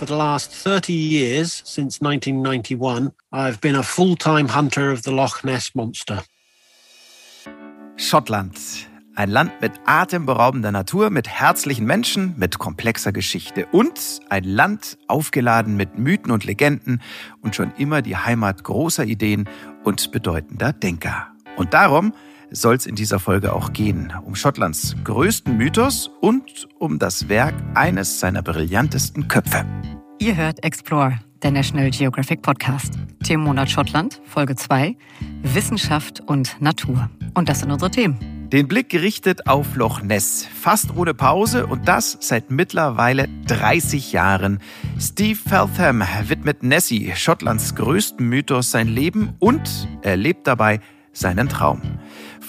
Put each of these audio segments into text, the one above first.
For the last 30 years, since 1991, I've been a full-time hunter of the Loch Ness Monster. Schottland. Ein Land mit atemberaubender Natur, mit herzlichen Menschen, mit komplexer Geschichte und ein Land aufgeladen mit Mythen und Legenden und schon immer die Heimat großer Ideen und bedeutender Denker. Und darum soll es in dieser Folge auch gehen, um Schottlands größten Mythos und um das Werk eines seiner brillantesten Köpfe. Ihr hört Explore, der National Geographic Podcast. Themenmonat Schottland, Folge 2, Wissenschaft und Natur. Und das sind unsere Themen. Den Blick gerichtet auf Loch Ness, fast ohne Pause und das seit mittlerweile 30 Jahren. Steve Feltham widmet Nessie, Schottlands größten Mythos, sein Leben und erlebt dabei seinen Traum.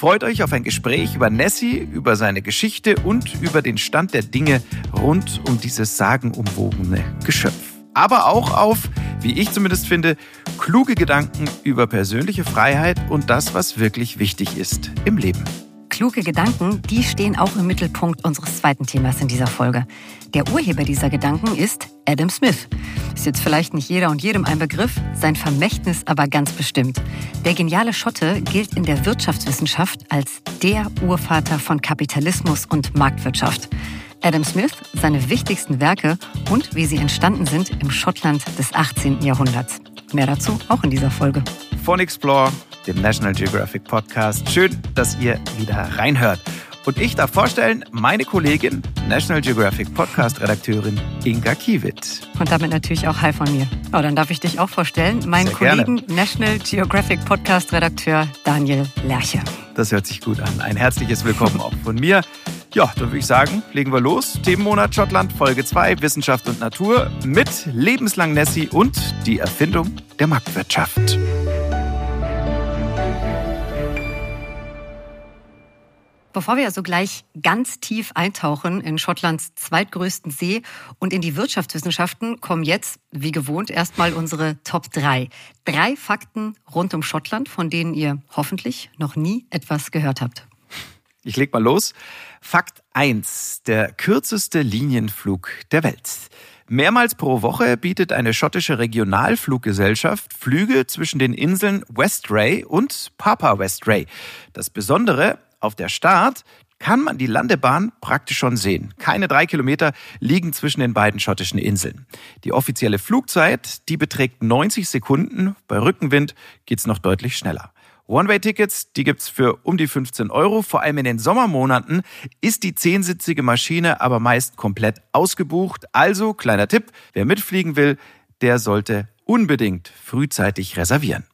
Freut euch auf ein Gespräch über Nessie, über seine Geschichte und über den Stand der Dinge rund um dieses sagenumwogene Geschöpf. Aber auch auf, wie ich zumindest finde, kluge Gedanken über persönliche Freiheit und das, was wirklich wichtig ist im Leben. Kluge Gedanken, die stehen auch im Mittelpunkt unseres zweiten Themas in dieser Folge. Der Urheber dieser Gedanken ist Adam Smith. Ist jetzt vielleicht nicht jeder und jedem ein Begriff, sein Vermächtnis aber ganz bestimmt. Der geniale Schotte gilt in der Wirtschaftswissenschaft als der Urvater von Kapitalismus und Marktwirtschaft. Adam Smith, seine wichtigsten Werke und wie sie entstanden sind im Schottland des 18. Jahrhunderts. Mehr dazu auch in dieser Folge. Von Explore, dem National Geographic Podcast. Schön, dass ihr wieder reinhört. Und ich darf vorstellen, meine Kollegin, National Geographic Podcast-Redakteurin Inga Kiewit. Und damit natürlich auch Hi von mir. Oh, dann darf ich dich auch vorstellen, meinen Sehr Kollegen gerne. National Geographic Podcast-Redakteur Daniel Lerche. Das hört sich gut an. Ein herzliches Willkommen auch von mir. Ja, dann würde ich sagen, legen wir los. Themenmonat Schottland, Folge 2, Wissenschaft und Natur mit Lebenslang Nessie und die Erfindung der Marktwirtschaft. Bevor wir also gleich ganz tief eintauchen in Schottlands zweitgrößten See und in die Wirtschaftswissenschaften, kommen jetzt, wie gewohnt, erstmal unsere Top 3. Drei Fakten rund um Schottland, von denen ihr hoffentlich noch nie etwas gehört habt. Ich leg mal los. Fakt 1. Der kürzeste Linienflug der Welt. Mehrmals pro Woche bietet eine schottische Regionalfluggesellschaft Flüge zwischen den Inseln Westray und Papa Westray. Das Besondere, auf der Start kann man die Landebahn praktisch schon sehen. Keine drei Kilometer liegen zwischen den beiden schottischen Inseln. Die offizielle Flugzeit, die beträgt 90 Sekunden. Bei Rückenwind geht's noch deutlich schneller. One-Way-Tickets, die gibt's für um die 15 Euro. Vor allem in den Sommermonaten ist die zehnsitzige Maschine aber meist komplett ausgebucht. Also, kleiner Tipp, wer mitfliegen will, der sollte unbedingt frühzeitig reservieren.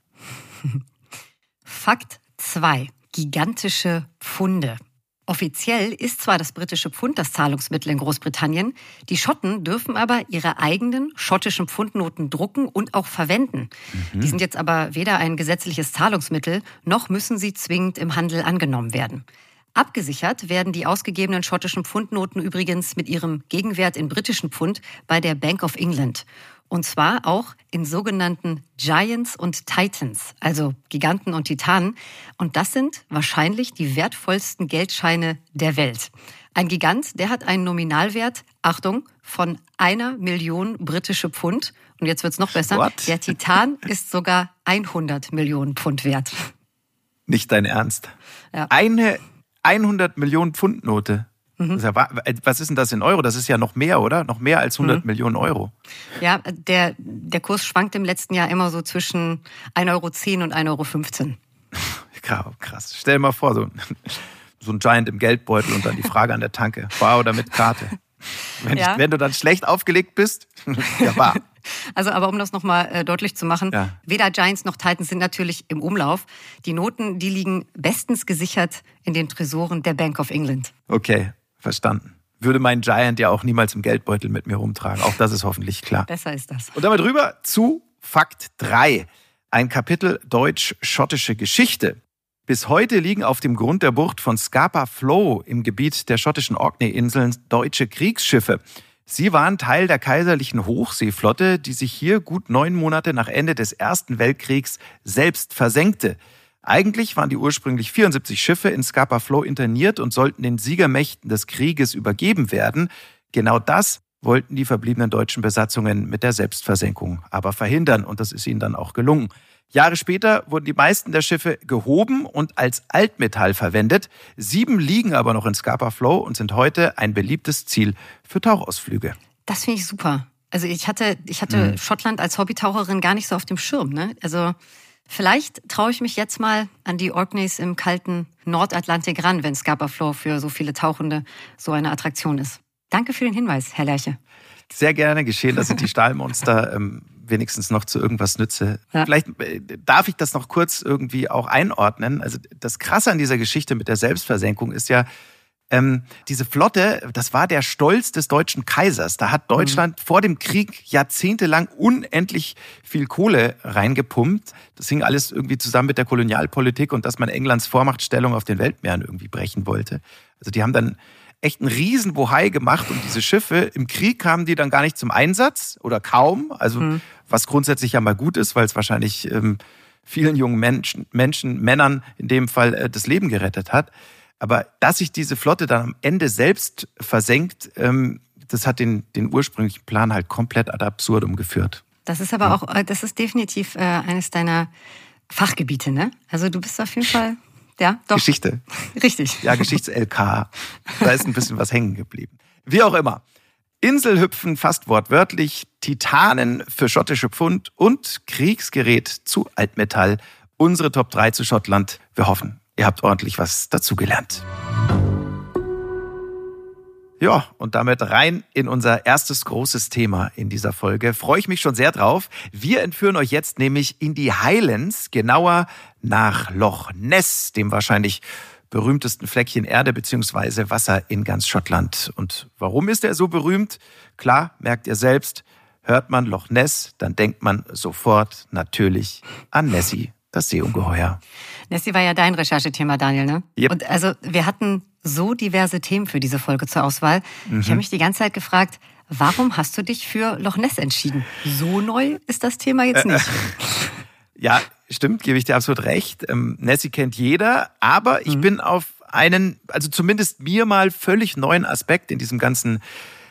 Fakt 2. Gigantische Pfunde. Offiziell ist zwar das britische Pfund das Zahlungsmittel in Großbritannien, die Schotten dürfen aber ihre eigenen schottischen Pfundnoten drucken und auch verwenden. Die sind jetzt aber weder ein gesetzliches Zahlungsmittel, noch müssen sie zwingend im Handel angenommen werden. Abgesichert werden die ausgegebenen schottischen Pfundnoten übrigens mit ihrem Gegenwert in britischen Pfund bei der Bank of England. Und zwar auch in sogenannten Giants und Titans, also Giganten und Titanen. Und das sind wahrscheinlich die wertvollsten Geldscheine der Welt. Ein Gigant, der hat einen Nominalwert, Achtung, von einer Million britische Pfund. Und jetzt wird's noch besser. What? Der Titan ist sogar 100 Millionen Pfund wert. Nicht dein Ernst. Ja. Eine 100 Millionen Pfund Note. Mhm. Wa- Was ist denn das in Euro? Das ist ja noch mehr, oder? Noch mehr als 100 Mhm. Millionen Euro. Ja, der, der Kurs schwankt im letzten Jahr immer so zwischen 1,10 Euro und 1,15 Euro. Kra- Krass. Stell dir mal vor, so, so ein Giant im Geldbeutel und dann die Frage an der Tanke. Bar oder mit Karte? Wenn, Ja. ich, wenn du dann schlecht aufgelegt bist, ja, bar. Also, aber um das nochmal äh, deutlich zu machen, Ja. weder Giants noch Titans sind natürlich im Umlauf. Die Noten, die liegen bestens gesichert in den Tresoren der Bank of England. Okay, verstanden. Würde mein Giant ja auch niemals im Geldbeutel mit mir rumtragen. Auch das ist hoffentlich klar. Besser ist das. Und damit rüber zu Fakt 3. Ein Kapitel deutsch-schottische Geschichte. Bis heute liegen auf dem Grund der Bucht von Scapa Flow im Gebiet der schottischen Orkney-Inseln deutsche Kriegsschiffe. Sie waren Teil der kaiserlichen Hochseeflotte, die sich hier gut neun Monate nach Ende des Ersten Weltkriegs selbst versenkte. Eigentlich waren die ursprünglich 74 Schiffe in Scapa Flow interniert und sollten den Siegermächten des Krieges übergeben werden. Genau das wollten die verbliebenen deutschen Besatzungen mit der Selbstversenkung aber verhindern und das ist ihnen dann auch gelungen. Jahre später wurden die meisten der Schiffe gehoben und als Altmetall verwendet. Sieben liegen aber noch in Scapa Flow und sind heute ein beliebtes Ziel für Tauchausflüge. Das finde ich super. Also ich hatte, ich hatte mhm. Schottland als Hobbytaucherin gar nicht so auf dem Schirm. Ne? Also vielleicht traue ich mich jetzt mal an die Orkneys im kalten Nordatlantik ran, wenn Scapa Flow für so viele Tauchende so eine Attraktion ist. Danke für den Hinweis, Herr Lerche. Sehr gerne geschehen, dass ich die Stahlmonster ähm, wenigstens noch zu irgendwas nütze. Ja. Vielleicht äh, darf ich das noch kurz irgendwie auch einordnen. Also das Krasse an dieser Geschichte mit der Selbstversenkung ist ja, ähm, diese Flotte, das war der Stolz des deutschen Kaisers. Da hat Deutschland mhm. vor dem Krieg jahrzehntelang unendlich viel Kohle reingepumpt. Das hing alles irgendwie zusammen mit der Kolonialpolitik und dass man Englands Vormachtstellung auf den Weltmeeren irgendwie brechen wollte. Also die haben dann echt einen riesen Bohai gemacht um diese Schiffe. Im Krieg kamen die dann gar nicht zum Einsatz oder kaum. Also mhm. was grundsätzlich ja mal gut ist, weil es wahrscheinlich ähm, vielen jungen Menschen, Menschen, Männern in dem Fall äh, das Leben gerettet hat. Aber dass sich diese Flotte dann am Ende selbst versenkt, ähm, das hat den, den ursprünglichen Plan halt komplett ad absurdum geführt. Das ist aber auch, äh, das ist definitiv äh, eines deiner Fachgebiete, ne? Also du bist auf jeden Fall, ja, doch. Geschichte. Richtig. Ja, Geschichts-LK. da ist ein bisschen was hängen geblieben. Wie auch immer. Inselhüpfen fast wortwörtlich, Titanen für schottische Pfund und Kriegsgerät zu Altmetall. Unsere Top 3 zu Schottland. Wir hoffen, Ihr habt ordentlich was dazugelernt. Ja, und damit rein in unser erstes großes Thema in dieser Folge. Freue ich mich schon sehr drauf. Wir entführen euch jetzt nämlich in die Highlands, genauer nach Loch Ness, dem wahrscheinlich berühmtesten Fleckchen Erde bzw. Wasser in ganz Schottland. Und warum ist er so berühmt? Klar, merkt ihr selbst. Hört man Loch Ness, dann denkt man sofort natürlich an Nessie, das Seeungeheuer. Nessie war ja dein Recherchethema, Daniel, ne? Yep. Und also wir hatten so diverse Themen für diese Folge zur Auswahl. Mhm. Ich habe mich die ganze Zeit gefragt, warum hast du dich für Loch Ness entschieden? So neu ist das Thema jetzt nicht. ja, stimmt, gebe ich dir absolut recht. Ähm, Nessie kennt jeder, aber ich mhm. bin auf einen, also zumindest mir mal völlig neuen Aspekt in diesem ganzen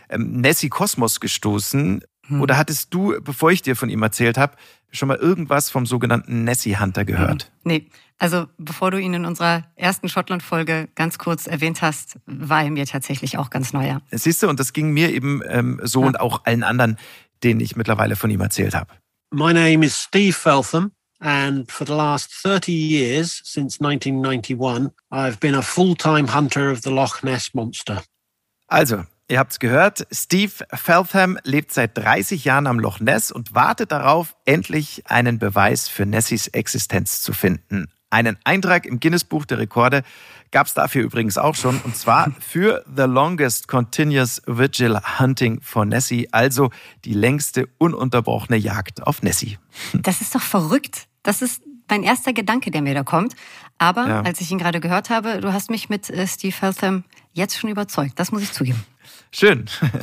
ähm, Nessie-Kosmos gestoßen. Mhm. Oder hattest du, bevor ich dir von ihm erzählt habe, schon mal irgendwas vom sogenannten Nessie Hunter gehört? Mhm. Nee. Also bevor du ihn in unserer ersten Schottland-Folge ganz kurz erwähnt hast, war er mir tatsächlich auch ganz neuer. Siehst du, und das ging mir eben ähm, so ja. und auch allen anderen, denen ich mittlerweile von ihm erzählt habe. My name is Steve Feltham. And for the last 30 years, since 1991, I've been a full-time hunter of the Loch Ness Monster. Also, Ihr habt's gehört, Steve Feltham lebt seit 30 Jahren am Loch Ness und wartet darauf, endlich einen Beweis für Nessies Existenz zu finden. Einen Eintrag im Guinness Buch der Rekorde gab's dafür übrigens auch schon, und zwar für The Longest Continuous Vigil Hunting for Nessie, also die längste ununterbrochene Jagd auf Nessie. Das ist doch verrückt. Das ist mein erster Gedanke, der mir da kommt. Aber ja. als ich ihn gerade gehört habe, du hast mich mit äh, Steve Feltham jetzt schon überzeugt. Das muss ich zugeben. Schön.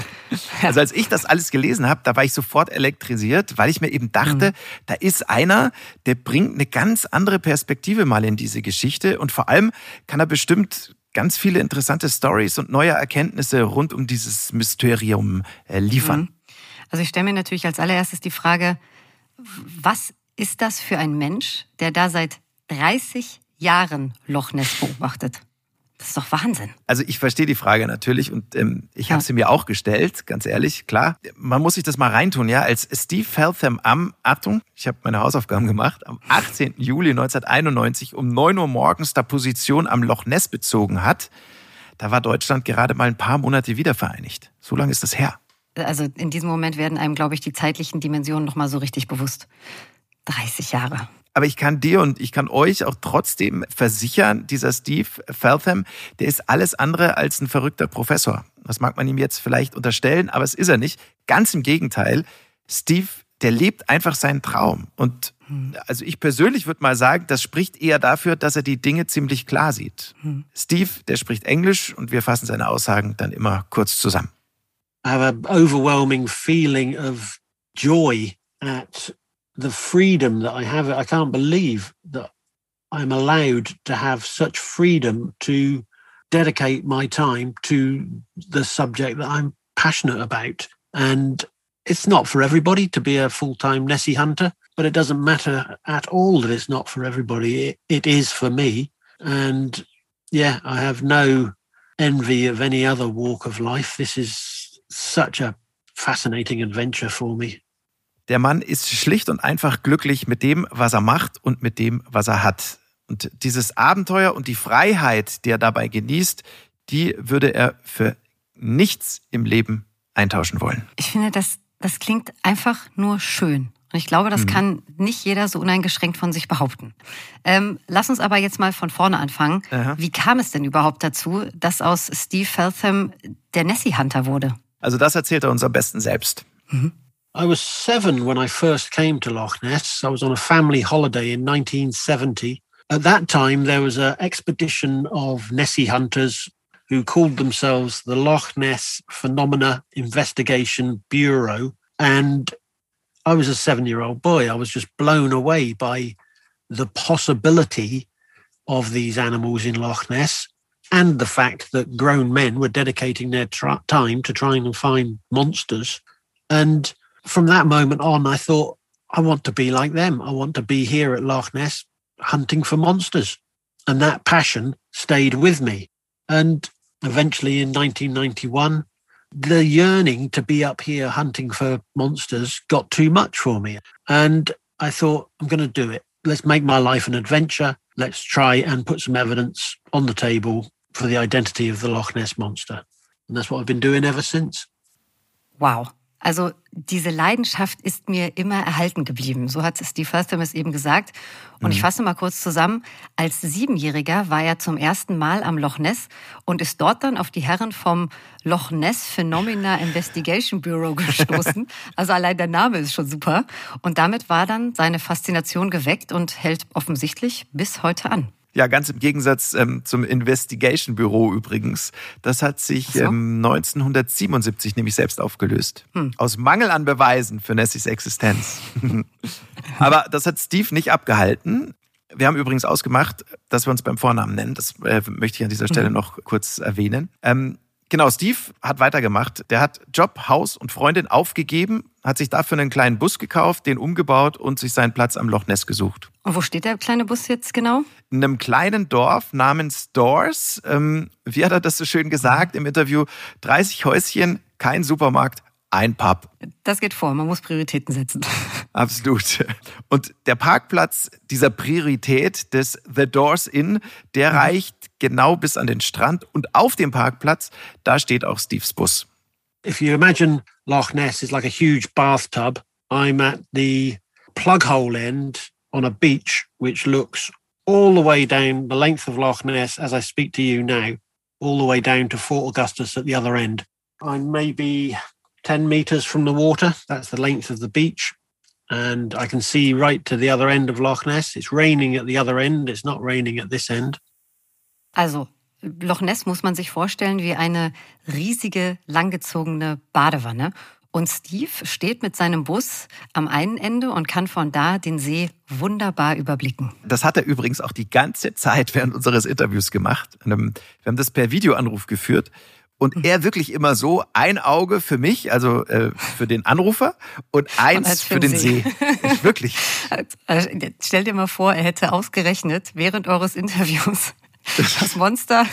Also als ich das alles gelesen habe, da war ich sofort elektrisiert, weil ich mir eben dachte, mhm. da ist einer, der bringt eine ganz andere Perspektive mal in diese Geschichte und vor allem kann er bestimmt ganz viele interessante Stories und neue Erkenntnisse rund um dieses Mysterium äh, liefern. Mhm. Also ich stelle mir natürlich als allererstes die Frage, was ist das für ein Mensch, der da seit 30 Jahren Loch Ness beobachtet? Das ist doch Wahnsinn. Also ich verstehe die Frage natürlich und ähm, ich habe sie mir auch gestellt, ganz ehrlich, klar. Man muss sich das mal reintun, ja. Als Steve Feltham am, Achtung, ich habe meine Hausaufgaben gemacht, am 18. Juli 1991 um 9 Uhr morgens da Position am Loch Ness bezogen hat, da war Deutschland gerade mal ein paar Monate wiedervereinigt. So lange ist das her. Also in diesem Moment werden einem, glaube ich, die zeitlichen Dimensionen nochmal so richtig bewusst. 30 Jahre. Aber ich kann dir und ich kann euch auch trotzdem versichern, dieser Steve Feltham, der ist alles andere als ein verrückter Professor. Das mag man ihm jetzt vielleicht unterstellen, aber es ist er nicht. Ganz im Gegenteil. Steve, der lebt einfach seinen Traum. Und hm. also ich persönlich würde mal sagen, das spricht eher dafür, dass er die Dinge ziemlich klar sieht. Hm. Steve, der spricht Englisch und wir fassen seine Aussagen dann immer kurz zusammen. I have an overwhelming feeling of joy at the freedom that I have, I can't believe that I'm allowed to have such freedom to dedicate my time to the subject that I'm passionate about. And it's not for everybody to be a full time Nessie hunter, but it doesn't matter at all that it's not for everybody. It, it is for me. And yeah, I have no envy of any other walk of life. This is such a fascinating adventure for me. Der Mann ist schlicht und einfach glücklich mit dem, was er macht und mit dem, was er hat. Und dieses Abenteuer und die Freiheit, die er dabei genießt, die würde er für nichts im Leben eintauschen wollen. Ich finde, das, das klingt einfach nur schön. Und ich glaube, das mhm. kann nicht jeder so uneingeschränkt von sich behaupten. Ähm, lass uns aber jetzt mal von vorne anfangen. Aha. Wie kam es denn überhaupt dazu, dass aus Steve Feltham der Nessie Hunter wurde? Also das erzählt er uns am besten selbst. Mhm. I was seven when I first came to Loch Ness. I was on a family holiday in 1970. At that time, there was an expedition of Nessie hunters who called themselves the Loch Ness Phenomena Investigation Bureau. And I was a seven year old boy. I was just blown away by the possibility of these animals in Loch Ness and the fact that grown men were dedicating their tra- time to trying to find monsters. And from that moment on, I thought, I want to be like them. I want to be here at Loch Ness hunting for monsters. And that passion stayed with me. And eventually in 1991, the yearning to be up here hunting for monsters got too much for me. And I thought, I'm going to do it. Let's make my life an adventure. Let's try and put some evidence on the table for the identity of the Loch Ness monster. And that's what I've been doing ever since. Wow. Also diese Leidenschaft ist mir immer erhalten geblieben. So hat Steve Firtham es eben gesagt. Und mhm. ich fasse mal kurz zusammen. Als Siebenjähriger war er zum ersten Mal am Loch Ness und ist dort dann auf die Herren vom Loch Ness Phenomena Investigation Bureau gestoßen. also allein der Name ist schon super. Und damit war dann seine Faszination geweckt und hält offensichtlich bis heute an. Ja, ganz im Gegensatz ähm, zum Investigation Büro übrigens. Das hat sich so. ähm, 1977 nämlich selbst aufgelöst. Hm. Aus Mangel an Beweisen für Nessies Existenz. Aber das hat Steve nicht abgehalten. Wir haben übrigens ausgemacht, dass wir uns beim Vornamen nennen. Das äh, möchte ich an dieser Stelle mhm. noch kurz erwähnen. Ähm, Genau, Steve hat weitergemacht. Der hat Job, Haus und Freundin aufgegeben, hat sich dafür einen kleinen Bus gekauft, den umgebaut und sich seinen Platz am Loch Ness gesucht. Und wo steht der kleine Bus jetzt genau? In einem kleinen Dorf namens Doors. Ähm, wie hat er das so schön gesagt im Interview? 30 Häuschen, kein Supermarkt, ein Pub. Das geht vor, man muss Prioritäten setzen. Absolut. Und der Parkplatz dieser Priorität des The Doors Inn, der mhm. reicht genau bis an den Strand und auf dem Parkplatz, da steht auch Steves Bus. If you imagine Loch Ness is like a huge bathtub, I'm at the plug hole end on a beach which looks all the way down the length of Loch Ness as I speak to you now, all the way down to Fort Augustus at the other end. I'm maybe 10 meters from the water. That's the length of the beach. And I can see right to the other end of Loch Ness. It's raining at the other end. It's not raining at this end. Also, Loch Ness muss man sich vorstellen wie eine riesige, langgezogene Badewanne. Und Steve steht mit seinem Bus am einen Ende und kann von da den See wunderbar überblicken. Das hat er übrigens auch die ganze Zeit während unseres Interviews gemacht. Wir haben das per Videoanruf geführt und mhm. er wirklich immer so ein Auge für mich, also äh, für den Anrufer und eins und für, für den See. See. wirklich. Also, stell dir mal vor, er hätte ausgerechnet während eures Interviews das Monster,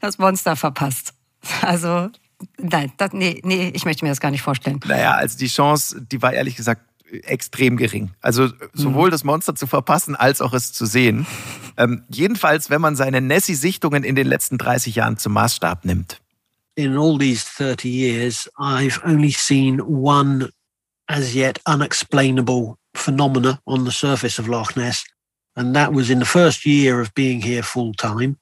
das Monster verpasst. Also nein, das, nee, nee, ich möchte mir das gar nicht vorstellen. Naja, also die Chance, die war ehrlich gesagt extrem gering. Also sowohl mhm. das Monster zu verpassen als auch es zu sehen. Ähm, jedenfalls, wenn man seine Nessie-Sichtungen in den letzten 30 Jahren zum Maßstab nimmt. in all these 30 years, I've only seen one as yet unexplainable phenomena on the surface of Loch Ness. And that was in the first year of being here full time.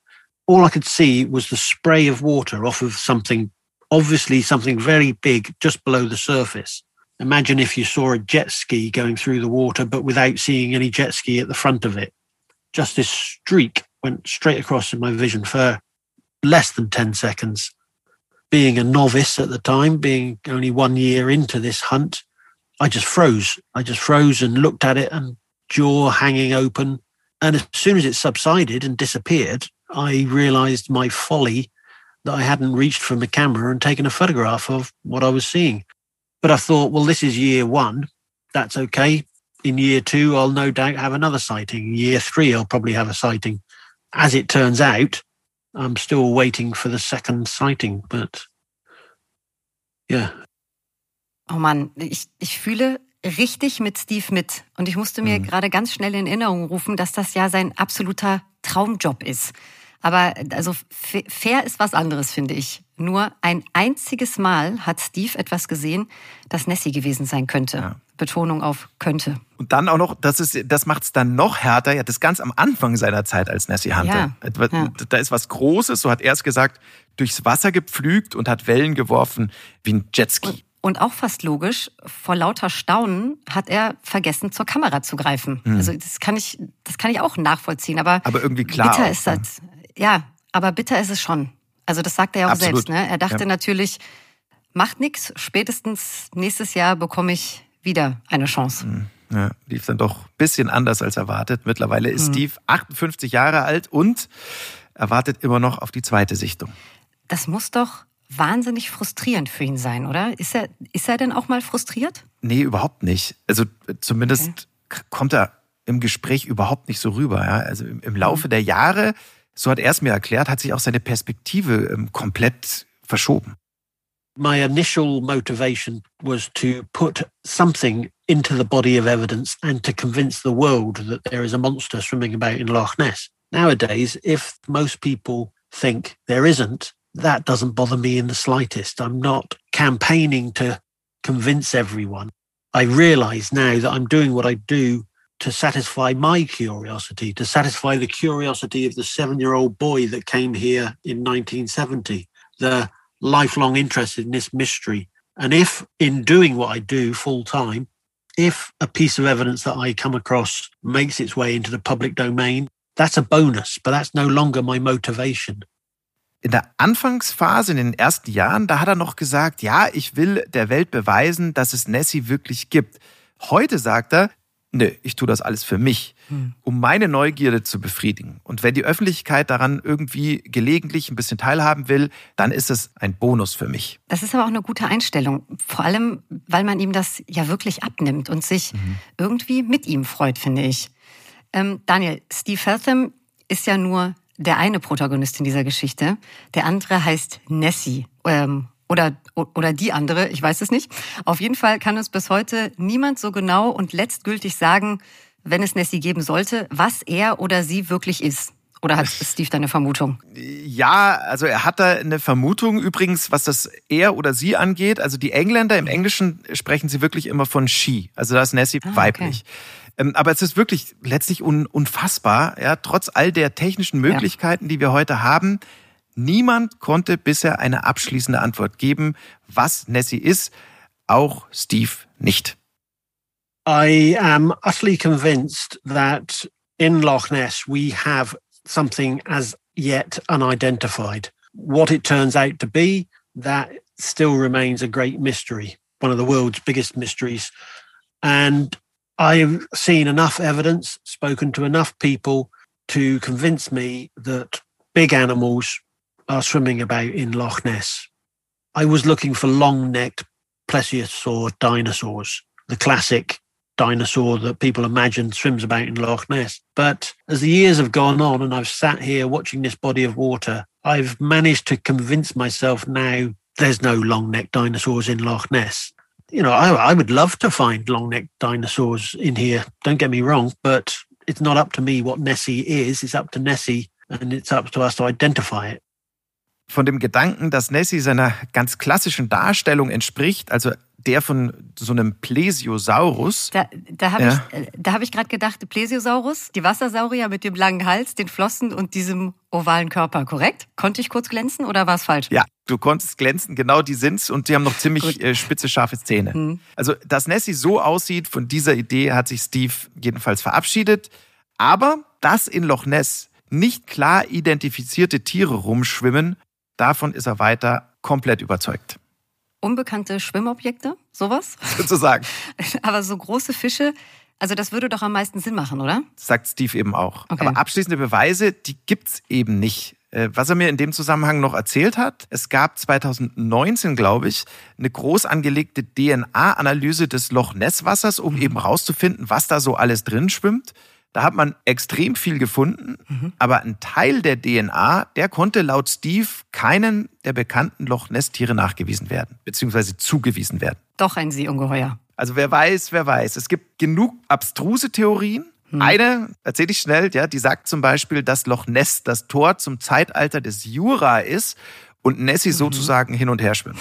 All I could see was the spray of water off of something, obviously something very big just below the surface. Imagine if you saw a jet ski going through the water, but without seeing any jet ski at the front of it. Just this streak went straight across in my vision for less than 10 seconds being a novice at the time, being only one year into this hunt, I just froze. I just froze and looked at it and jaw hanging open. And as soon as it subsided and disappeared, I realized my folly that I hadn't reached for my camera and taken a photograph of what I was seeing. But I thought, well, this is year one. That's okay. In year two, I'll no doubt have another sighting. Year three, I'll probably have a sighting. As it turns out, I'm still waiting for the second sighting, but yeah. Oh Mann, ich, ich fühle richtig mit Steve mit. Und ich musste mir mhm. gerade ganz schnell in Erinnerung rufen, dass das ja sein absoluter Traumjob ist. Aber also fair ist was anderes, finde ich. Nur ein einziges Mal hat Steve etwas gesehen, das Nessie gewesen sein könnte. Ja. Betonung auf könnte. Und dann auch noch, das, ist, das macht es dann noch härter, ja, das ganz am Anfang seiner Zeit als Nessie Hunter. Ja, ja. Da ist was Großes, so hat er es gesagt, durchs Wasser gepflügt und hat Wellen geworfen wie ein Jetski. Und, und auch fast logisch, vor lauter Staunen hat er vergessen, zur Kamera zu greifen. Hm. Also das kann ich, das kann ich auch nachvollziehen. Aber, aber irgendwie klar. Bitter auch, ist das. Ja, aber bitter ist es schon. Also das sagt er ja auch Absolut. selbst. Ne? Er dachte ja. natürlich, macht nichts, spätestens nächstes Jahr bekomme ich wieder eine Chance. Hm. Ja, lief dann doch ein bisschen anders als erwartet. Mittlerweile ist hm. Steve 58 Jahre alt und erwartet immer noch auf die zweite Sichtung. Das muss doch wahnsinnig frustrierend für ihn sein, oder? Ist er, ist er denn auch mal frustriert? Nee, überhaupt nicht. Also zumindest okay. kommt er im Gespräch überhaupt nicht so rüber. Ja? Also im, im Laufe hm. der Jahre, so hat er es mir erklärt, hat sich auch seine Perspektive ähm, komplett verschoben. my initial motivation was to put something into the body of evidence and to convince the world that there is a monster swimming about in Loch Ness. Nowadays, if most people think there isn't, that doesn't bother me in the slightest. I'm not campaigning to convince everyone. I realize now that I'm doing what I do to satisfy my curiosity, to satisfy the curiosity of the seven year old boy that came here in 1970, the lifelong interest in this mystery. And if in doing what I do full time, if a piece of evidence that I come across makes its way into the public domain, that's a bonus, but that's no longer my motivation. In der Anfangsphase, in den ersten Jahren, da hat er noch gesagt, ja, ich will der Welt beweisen, dass es Nessie wirklich gibt. Heute sagt er, nö, ich tue das alles für mich, hm. um meine Neugierde zu befriedigen. Und wenn die Öffentlichkeit daran irgendwie gelegentlich ein bisschen teilhaben will, dann ist es ein Bonus für mich. Das ist aber auch eine gute Einstellung. Vor allem, weil man ihm das ja wirklich abnimmt und sich mhm. irgendwie mit ihm freut, finde ich. Ähm, Daniel, Steve Feltham ist ja nur der eine Protagonist in dieser Geschichte. Der andere heißt Nessie. Ähm, oder, oder die andere, ich weiß es nicht. Auf jeden Fall kann uns bis heute niemand so genau und letztgültig sagen, wenn es Nessie geben sollte, was er oder sie wirklich ist. Oder hat Steve da eine Vermutung? Ja, also er hat da eine Vermutung übrigens, was das er oder sie angeht. Also die Engländer im Englischen sprechen sie wirklich immer von she. Also da ist Nessie ah, weiblich. Okay. Ähm, aber es ist wirklich letztlich unfassbar, ja, trotz all der technischen Möglichkeiten, ja. die wir heute haben, Niemand konnte bisher eine abschließende Antwort geben, was Nessie ist, auch Steve nicht. I am utterly convinced that in Loch Ness we have something as yet unidentified. What it turns out to be, that still remains a great mystery, one of the world's biggest mysteries. And I've seen enough evidence, spoken to enough people to convince me that big animals are swimming about in Loch Ness. I was looking for long-necked plesiosaur dinosaurs, the classic dinosaur that people imagine swims about in Loch Ness. But as the years have gone on and I've sat here watching this body of water, I've managed to convince myself now there's no long-necked dinosaurs in Loch Ness. You know, I, I would love to find long-necked dinosaurs in here. Don't get me wrong, but it's not up to me what Nessie is. It's up to Nessie and it's up to us to identify it. von dem Gedanken, dass Nessie seiner ganz klassischen Darstellung entspricht, also der von so einem Plesiosaurus. Da, da habe ja. ich, äh, hab ich gerade gedacht, Plesiosaurus, die Wassersaurier mit dem langen Hals, den Flossen und diesem ovalen Körper, korrekt? Konnte ich kurz glänzen oder war es falsch? Ja, du konntest glänzen, genau die sind's und die haben noch ziemlich äh, spitze, scharfe Zähne. Mhm. Also, dass Nessie so aussieht, von dieser Idee hat sich Steve jedenfalls verabschiedet. Aber dass in Loch Ness nicht klar identifizierte Tiere rumschwimmen, Davon ist er weiter komplett überzeugt. Unbekannte Schwimmobjekte, sowas? Sozusagen. Aber so große Fische, also das würde doch am meisten Sinn machen, oder? Sagt Steve eben auch. Okay. Aber abschließende Beweise, die gibt's eben nicht. Äh, was er mir in dem Zusammenhang noch erzählt hat, es gab 2019, glaube ich, eine groß angelegte DNA-Analyse des Loch Ness-Wassers, um eben rauszufinden, was da so alles drin schwimmt. Da hat man extrem viel gefunden, mhm. aber ein Teil der DNA, der konnte laut Steve keinen der bekannten Loch Ness-Tiere nachgewiesen werden, beziehungsweise zugewiesen werden. Doch ein Seeungeheuer. Also wer weiß, wer weiß. Es gibt genug abstruse Theorien. Hm. Eine, erzähle ich schnell, ja, die sagt zum Beispiel, dass Loch Ness das Tor zum Zeitalter des Jura ist und Nessie mhm. sozusagen hin und her schwimmt.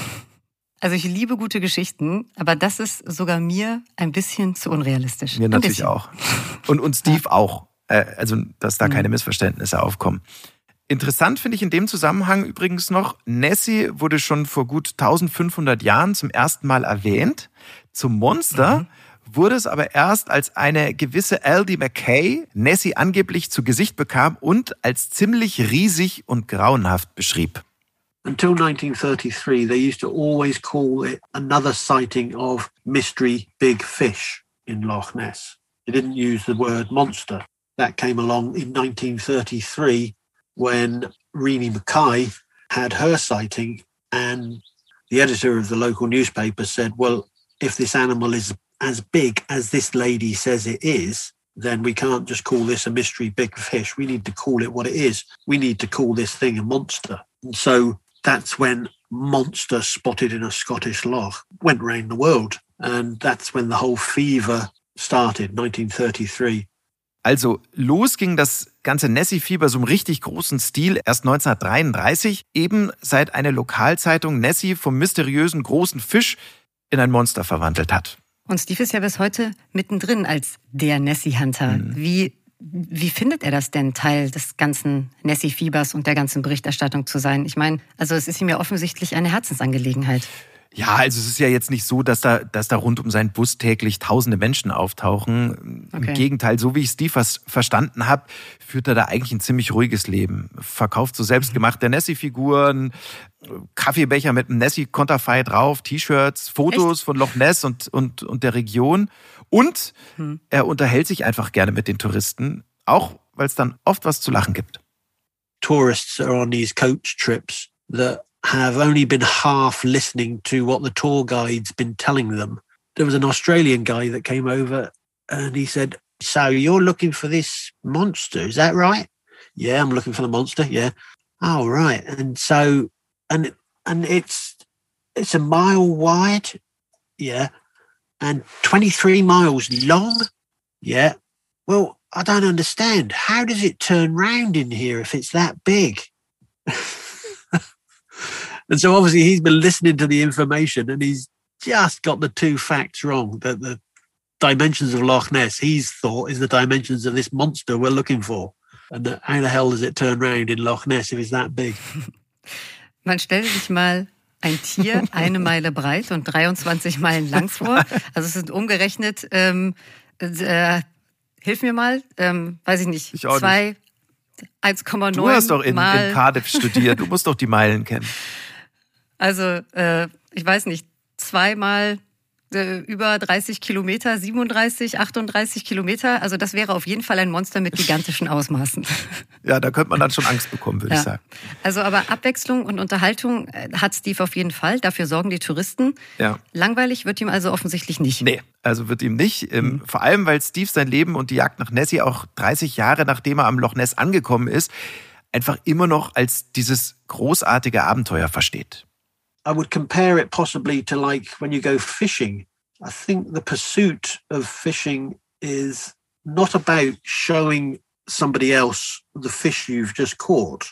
Also ich liebe gute Geschichten, aber das ist sogar mir ein bisschen zu unrealistisch. Mir natürlich auch. Und, und Steve ja. auch. Äh, also, dass da keine mhm. Missverständnisse aufkommen. Interessant finde ich in dem Zusammenhang übrigens noch, Nessie wurde schon vor gut 1500 Jahren zum ersten Mal erwähnt. Zum Monster mhm. wurde es aber erst, als eine gewisse L.D. McKay Nessie angeblich zu Gesicht bekam und als ziemlich riesig und grauenhaft beschrieb. Until 1933, they used to always call it another sighting of mystery big fish in Loch Ness. They didn't use the word monster. That came along in 1933 when Renee Mackay had her sighting, and the editor of the local newspaper said, Well, if this animal is as big as this lady says it is, then we can't just call this a mystery big fish. We need to call it what it is. We need to call this thing a monster. And so that's when monster spotted in a Scottish loch went round the world. And that's when the whole fever started, 1933. Also los ging das ganze Nessie-Fieber so im richtig großen Stil erst 1933, eben seit eine Lokalzeitung Nessie vom mysteriösen großen Fisch in ein Monster verwandelt hat. Und Steve ist ja bis heute mittendrin als der Nessie-Hunter. Mhm. Wie, wie findet er das denn, Teil des ganzen Nessie-Fiebers und der ganzen Berichterstattung zu sein? Ich meine, also es ist ihm ja offensichtlich eine Herzensangelegenheit. Ja, also es ist ja jetzt nicht so, dass da, dass da rund um seinen Bus täglich tausende Menschen auftauchen. Okay. Im Gegenteil, so wie ich Steve verstanden habe, führt er da eigentlich ein ziemlich ruhiges Leben. Verkauft so selbstgemachte Nessie-Figuren, Kaffeebecher mit einem Nessie-Konterfei drauf, T-Shirts, Fotos Echt? von Loch Ness und, und, und der Region. Und hm. er unterhält sich einfach gerne mit den Touristen, auch weil es dann oft was zu lachen gibt. Tourists are on these coach trips that have only been half listening to what the tour guide's been telling them. There was an Australian guy that came over and he said, So you're looking for this monster, is that right? Yeah, I'm looking for the monster. Yeah. Oh, right. And so, and, and it's, it's a mile wide. Yeah. And 23 miles long. Yeah. Well, I don't understand. How does it turn round in here if it's that big? And so obviously he's been listening to the information and he's just got the two facts wrong that the dimensions of Loch Ness he's thought is the dimensions of this monster we're looking for. And how the hell does it turn around in Loch Ness if it's that big? Man stelle sich mal ein Tier eine Meile breit und 23 Meilen lang vor. Also es sind umgerechnet, ähm, äh, hilf mir mal, ähm, weiß ich nicht, ich zwei, 1,9 Du hast doch in, in Cardiff studiert, du musst doch die Meilen kennen. Also äh, ich weiß nicht, zweimal äh, über 30 Kilometer, 37, 38 Kilometer. Also das wäre auf jeden Fall ein Monster mit gigantischen Ausmaßen. Ja, da könnte man dann schon Angst bekommen, würde ja. ich sagen. Also aber Abwechslung und Unterhaltung äh, hat Steve auf jeden Fall. Dafür sorgen die Touristen. Ja. Langweilig wird ihm also offensichtlich nicht. Nee, also wird ihm nicht. Ähm, mhm. Vor allem, weil Steve sein Leben und die Jagd nach Nessie auch 30 Jahre nachdem er am Loch Ness angekommen ist, einfach immer noch als dieses großartige Abenteuer versteht. I would compare it possibly to like when you go fishing. I think the pursuit of fishing is not about showing somebody else the fish you've just caught.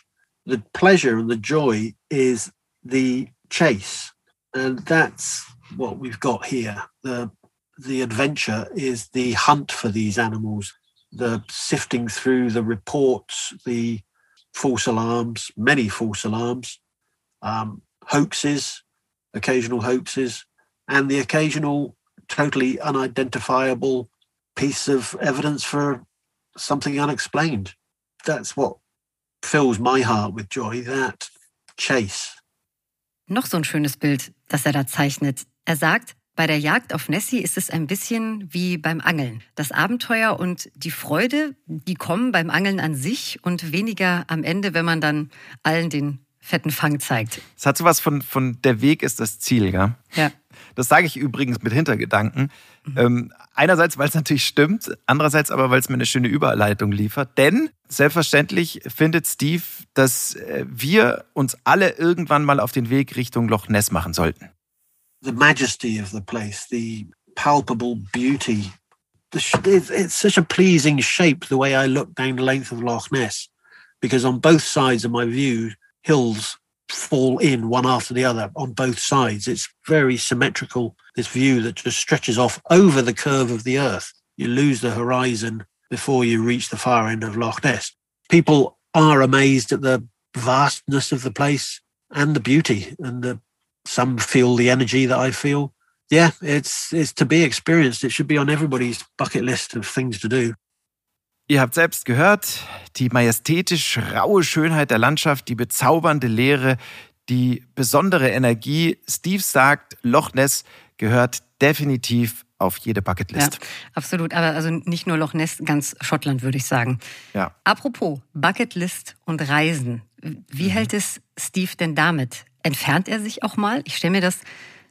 The pleasure and the joy is the chase. And that's what we've got here. The the adventure is the hunt for these animals, the sifting through the reports, the false alarms, many false alarms, um, hoaxes, occasional hoaxes, and the occasional totally unidentifiable piece of evidence for something unexplained. That's what fills my heart with joy, that chase. Noch so ein schönes Bild, das er da zeichnet. Er sagt, Bei der Jagd auf Nessie ist es ein bisschen wie beim Angeln. Das Abenteuer und die Freude, die kommen beim Angeln an sich und weniger am Ende, wenn man dann allen den fetten Fang zeigt. Es hat sowas von, von der Weg ist das Ziel, gell? Ja. Das sage ich übrigens mit Hintergedanken. Mhm. Ähm, einerseits, weil es natürlich stimmt, andererseits aber, weil es mir eine schöne Überleitung liefert. Denn selbstverständlich findet Steve, dass äh, wir uns alle irgendwann mal auf den Weg Richtung Loch Ness machen sollten. the majesty of the place, the palpable beauty. It's such a pleasing shape the way I look down the length of Loch Ness, because on both sides of my view, hills fall in one after the other on both sides. It's very symmetrical, this view that just stretches off over the curve of the earth. You lose the horizon before you reach the far end of Loch Ness. People are amazed at the vastness of the place and the beauty and the some feel the energy that I feel. Yeah, it's it's to be experienced. It should be on everybody's bucket list of things to do. Ihr habt selbst gehört, die majestätisch raue Schönheit der Landschaft, die bezaubernde Leere, die besondere Energie. Steve sagt, Loch Ness gehört definitiv auf jede Bucketlist. Ja, absolut. Aber also nicht nur Loch Ness, ganz Schottland, würde ich sagen. Ja. Apropos Bucketlist und Reisen. Wie mhm. hält es Steve denn damit? entfernt er sich auch mal? Ich stelle mir das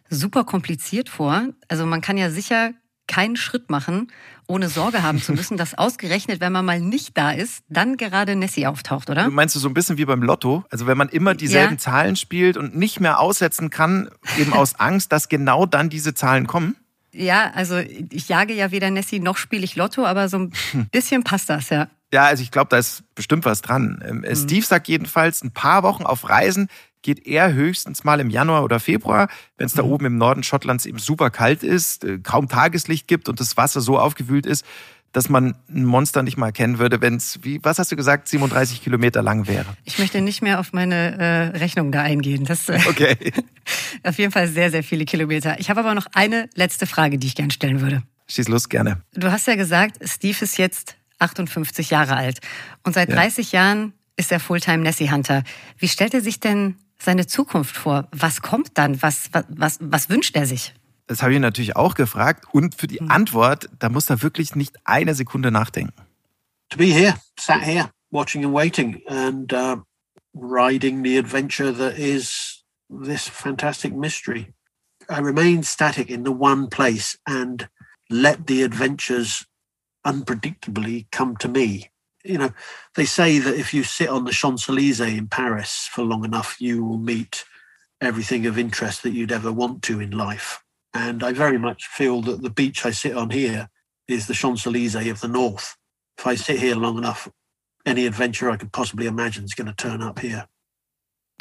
super kompliziert vor. Also man kann ja sicher keinen Schritt machen, ohne Sorge haben zu müssen, dass ausgerechnet, wenn man mal nicht da ist, dann gerade Nessie auftaucht, oder? Du meinst du so ein bisschen wie beim Lotto? Also wenn man immer dieselben ja. Zahlen spielt und nicht mehr aussetzen kann, eben aus Angst, dass genau dann diese Zahlen kommen? Ja, also ich jage ja weder Nessie noch spiele ich Lotto, aber so ein bisschen passt das, ja. Ja, also ich glaube, da ist bestimmt was dran. Ähm, mhm. Steve sagt jedenfalls, ein paar Wochen auf Reisen geht er höchstens mal im Januar oder Februar, wenn es da mhm. oben im Norden Schottlands eben super kalt ist, äh, kaum Tageslicht gibt und das Wasser so aufgewühlt ist, dass man ein Monster nicht mal erkennen würde, wenn es, wie, was hast du gesagt, 37 Kilometer lang wäre? Ich möchte nicht mehr auf meine äh, Rechnung da eingehen. Das äh, okay. auf jeden Fall sehr, sehr viele Kilometer. Ich habe aber noch eine letzte Frage, die ich gerne stellen würde. Schieß los, gerne. Du hast ja gesagt, Steve ist jetzt 58 Jahre alt und seit ja. 30 Jahren ist er Fulltime Nessie Hunter. Wie stellt er sich denn seine Zukunft vor? Was kommt dann? Was, was, was, was wünscht er sich? Das habe ich natürlich auch gefragt. Und für die hm. Antwort, da muss er wirklich nicht eine Sekunde nachdenken. To be here, sat here, watching and waiting and uh, riding the adventure that is this fantastic mystery. I remain static in the one place and let the adventures unpredictably come to me. You know, they say that if you sit on the Champs Elysees in Paris for long enough, you will meet everything of interest that you'd ever want to in life. And I very much feel that the beach I sit on here is the Champs Elysees of the North. If I sit here long enough, any adventure I could possibly imagine is going to turn up here.